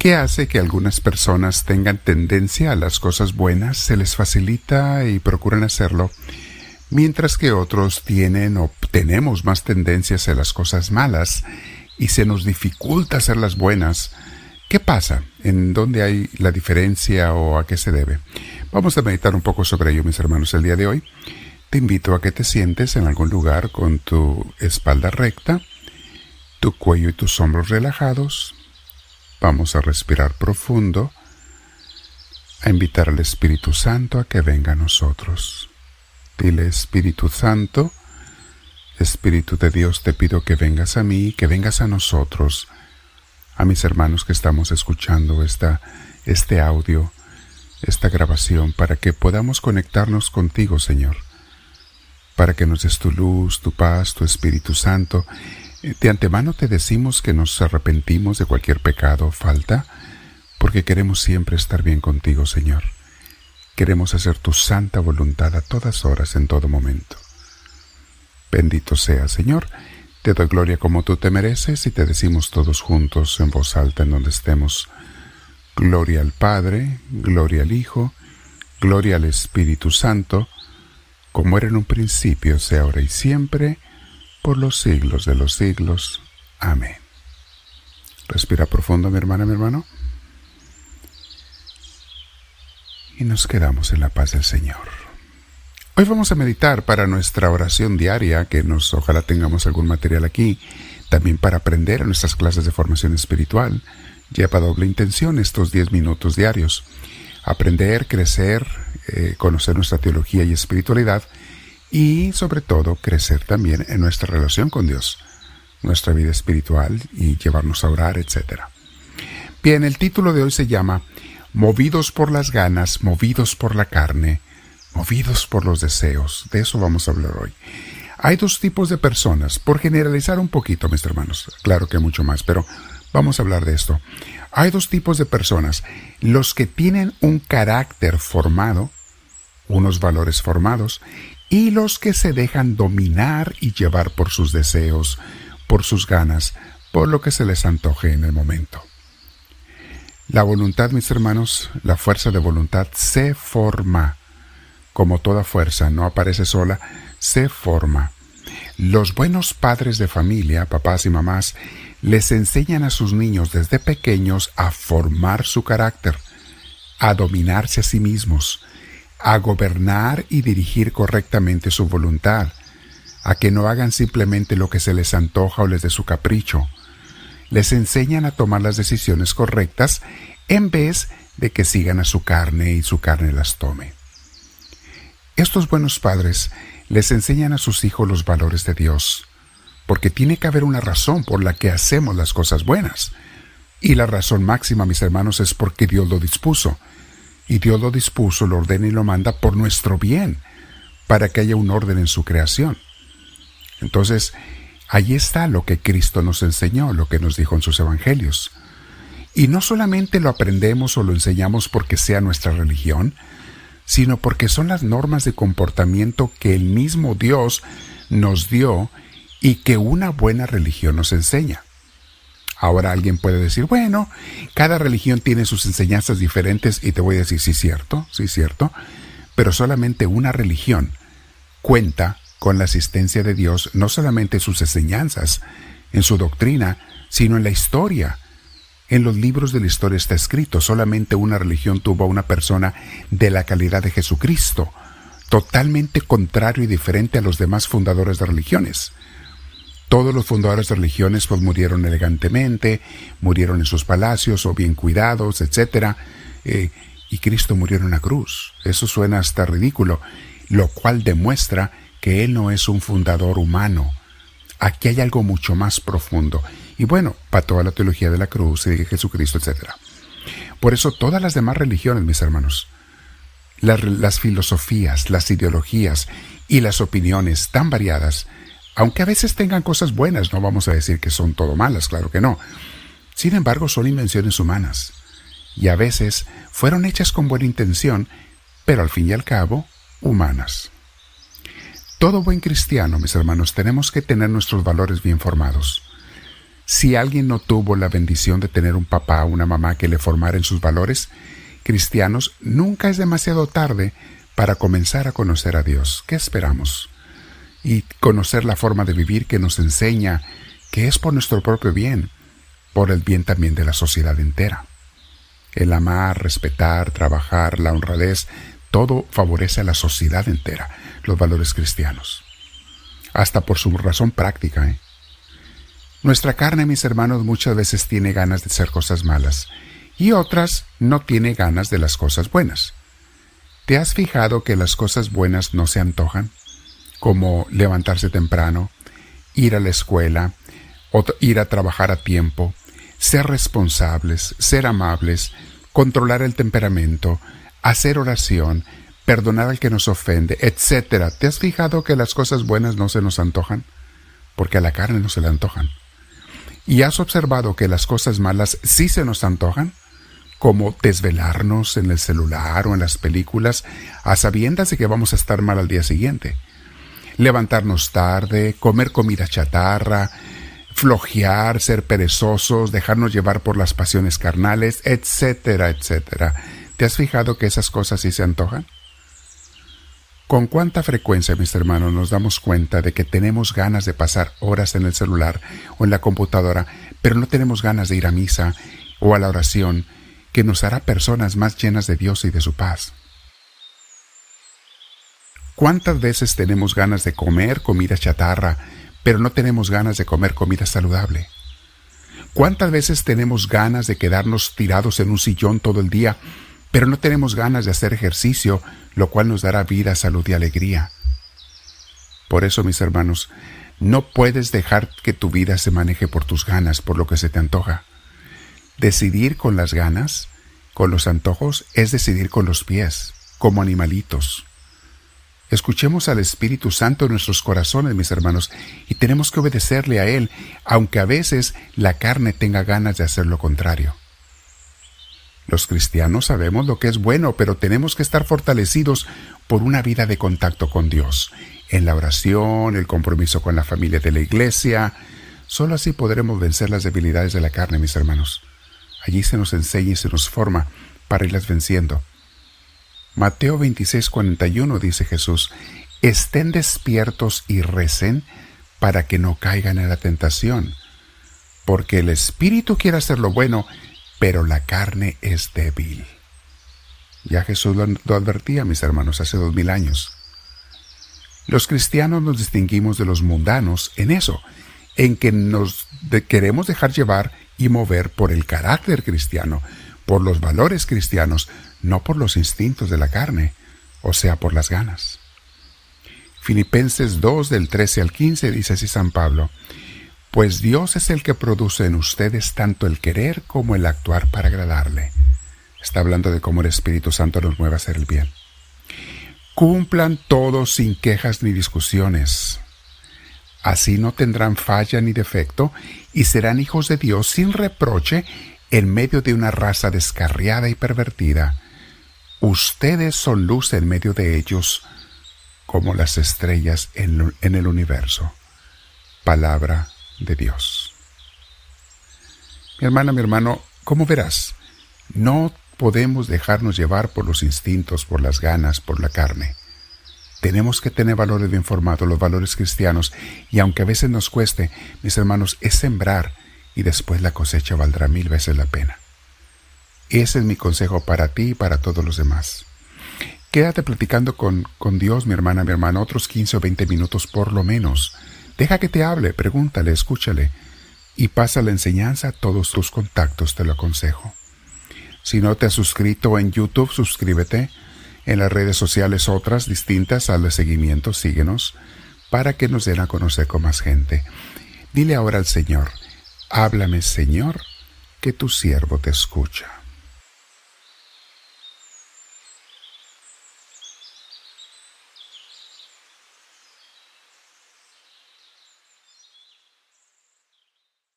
¿Qué hace que algunas personas tengan tendencia a las cosas buenas? Se les facilita y procuran hacerlo, mientras que otros tienen o tenemos más tendencias a las cosas malas y se nos dificulta hacer las buenas. ¿Qué pasa? ¿En dónde hay la diferencia o a qué se debe? Vamos a meditar un poco sobre ello, mis hermanos, el día de hoy. Te invito a que te sientes en algún lugar con tu espalda recta, tu cuello y tus hombros relajados, Vamos a respirar profundo, a invitar al Espíritu Santo a que venga a nosotros. Dile, Espíritu Santo, Espíritu de Dios, te pido que vengas a mí, que vengas a nosotros, a mis hermanos que estamos escuchando esta, este audio, esta grabación, para que podamos conectarnos contigo, Señor, para que nos des tu luz, tu paz, tu Espíritu Santo, de antemano te decimos que nos arrepentimos de cualquier pecado o falta, porque queremos siempre estar bien contigo, Señor. Queremos hacer tu santa voluntad a todas horas, en todo momento. Bendito sea, Señor. Te doy gloria como tú te mereces y te decimos todos juntos en voz alta en donde estemos. Gloria al Padre, gloria al Hijo, gloria al Espíritu Santo, como era en un principio, sea ahora y siempre, por los siglos de los siglos. Amén. Respira profundo, mi hermana, mi hermano. Y nos quedamos en la paz del Señor. Hoy vamos a meditar para nuestra oración diaria, que nos ojalá tengamos algún material aquí, también para aprender en nuestras clases de formación espiritual. Lleva doble intención estos 10 minutos diarios. Aprender, crecer, eh, conocer nuestra teología y espiritualidad y sobre todo crecer también en nuestra relación con Dios, nuestra vida espiritual y llevarnos a orar, etc. Bien, el título de hoy se llama Movidos por las ganas, movidos por la carne, movidos por los deseos. De eso vamos a hablar hoy. Hay dos tipos de personas, por generalizar un poquito, mis hermanos, claro que mucho más, pero vamos a hablar de esto. Hay dos tipos de personas, los que tienen un carácter formado, unos valores formados, y los que se dejan dominar y llevar por sus deseos, por sus ganas, por lo que se les antoje en el momento. La voluntad, mis hermanos, la fuerza de voluntad se forma. Como toda fuerza, no aparece sola, se forma. Los buenos padres de familia, papás y mamás, les enseñan a sus niños desde pequeños a formar su carácter, a dominarse a sí mismos, a gobernar y dirigir correctamente su voluntad, a que no hagan simplemente lo que se les antoja o les dé su capricho. Les enseñan a tomar las decisiones correctas en vez de que sigan a su carne y su carne las tome. Estos buenos padres les enseñan a sus hijos los valores de Dios, porque tiene que haber una razón por la que hacemos las cosas buenas. Y la razón máxima, mis hermanos, es porque Dios lo dispuso y Dios lo dispuso, lo ordena y lo manda por nuestro bien, para que haya un orden en su creación. Entonces, ahí está lo que Cristo nos enseñó, lo que nos dijo en sus evangelios. Y no solamente lo aprendemos o lo enseñamos porque sea nuestra religión, sino porque son las normas de comportamiento que el mismo Dios nos dio y que una buena religión nos enseña. Ahora alguien puede decir, bueno, cada religión tiene sus enseñanzas diferentes y te voy a decir, sí, cierto, sí, cierto, pero solamente una religión cuenta con la asistencia de Dios, no solamente en sus enseñanzas, en su doctrina, sino en la historia. En los libros de la historia está escrito, solamente una religión tuvo a una persona de la calidad de Jesucristo, totalmente contrario y diferente a los demás fundadores de religiones. Todos los fundadores de religiones pues murieron elegantemente, murieron en sus palacios o bien cuidados, etc. Eh, y Cristo murió en una cruz. Eso suena hasta ridículo, lo cual demuestra que Él no es un fundador humano. Aquí hay algo mucho más profundo. Y bueno, para toda la teología de la cruz y de Jesucristo, etc. Por eso todas las demás religiones, mis hermanos, las filosofías, las ideologías y las opiniones tan variadas, aunque a veces tengan cosas buenas, no vamos a decir que son todo malas, claro que no. Sin embargo, son invenciones humanas. Y a veces fueron hechas con buena intención, pero al fin y al cabo, humanas. Todo buen cristiano, mis hermanos, tenemos que tener nuestros valores bien formados. Si alguien no tuvo la bendición de tener un papá o una mamá que le formara en sus valores cristianos, nunca es demasiado tarde para comenzar a conocer a Dios. ¿Qué esperamos? Y conocer la forma de vivir que nos enseña que es por nuestro propio bien, por el bien también de la sociedad entera. El amar, respetar, trabajar, la honradez, todo favorece a la sociedad entera, los valores cristianos. Hasta por su razón práctica, ¿eh? Nuestra carne, mis hermanos, muchas veces tiene ganas de hacer cosas malas y otras no tiene ganas de las cosas buenas. ¿Te has fijado que las cosas buenas no se antojan? Como levantarse temprano, ir a la escuela, ir a trabajar a tiempo, ser responsables, ser amables, controlar el temperamento, hacer oración, perdonar al que nos ofende, etc. ¿Te has fijado que las cosas buenas no se nos antojan? Porque a la carne no se le antojan. ¿Y has observado que las cosas malas sí se nos antojan? Como desvelarnos en el celular o en las películas a sabiendas de que vamos a estar mal al día siguiente. Levantarnos tarde, comer comida chatarra, flojear, ser perezosos, dejarnos llevar por las pasiones carnales, etcétera, etcétera. ¿Te has fijado que esas cosas sí se antojan? ¿Con cuánta frecuencia, mis hermanos, nos damos cuenta de que tenemos ganas de pasar horas en el celular o en la computadora, pero no tenemos ganas de ir a misa o a la oración, que nos hará personas más llenas de Dios y de su paz? ¿Cuántas veces tenemos ganas de comer comida chatarra, pero no tenemos ganas de comer comida saludable? ¿Cuántas veces tenemos ganas de quedarnos tirados en un sillón todo el día, pero no tenemos ganas de hacer ejercicio, lo cual nos dará vida, salud y alegría. Por eso, mis hermanos, no puedes dejar que tu vida se maneje por tus ganas, por lo que se te antoja. Decidir con las ganas, con los antojos, es decidir con los pies, como animalitos. Escuchemos al Espíritu Santo en nuestros corazones, mis hermanos, y tenemos que obedecerle a Él, aunque a veces la carne tenga ganas de hacer lo contrario. Los cristianos sabemos lo que es bueno, pero tenemos que estar fortalecidos por una vida de contacto con Dios, en la oración, el compromiso con la familia de la iglesia. Solo así podremos vencer las debilidades de la carne, mis hermanos. Allí se nos enseña y se nos forma para irlas venciendo. Mateo 26:41 dice Jesús, estén despiertos y recen para que no caigan en la tentación, porque el Espíritu quiere hacer lo bueno, pero la carne es débil. Ya Jesús lo, advertía, mis hermanos, hace dos mil años. Los cristianos nos distinguimos de los mundanos en eso, en que nos queremos dejar llevar y mover por el carácter cristiano, por los valores cristianos, no por los instintos de la carne, o sea, por las ganas. Filipenses 2 del 13 al 15 dice así San Pablo, pues Dios es el que produce en ustedes tanto el querer como el actuar para agradarle. Está hablando de cómo el Espíritu Santo nos mueve a hacer el bien. Cumplan todos sin quejas ni discusiones. Así no tendrán falla ni defecto y serán hijos de Dios sin reproche en medio de una raza descarriada y pervertida. Ustedes son luz en medio de ellos como las estrellas en, el universo. Palabra de Dios. Mi hermana, mi hermano, ¿cómo verás? No podemos dejarnos llevar por los instintos, por las ganas, por la carne. Tenemos que tener valores bien formados, los valores cristianos, y aunque a veces nos cueste, mis hermanos, es sembrar y después la cosecha valdrá mil veces la pena. Ese es mi consejo para ti y para todos los demás. Quédate platicando con, con Dios, mi hermana, mi hermano, otros 15 o 20 minutos por lo menos. Deja que te hable, pregúntale, escúchale y pasa la enseñanza a todos tus contactos, te lo aconsejo. Si no te has suscrito en YouTube, suscríbete. En las redes sociales otras distintas, al seguimiento, síguenos, para que nos den a conocer con más gente. Dile ahora al Señor, háblame Señor, que tu siervo te escucha.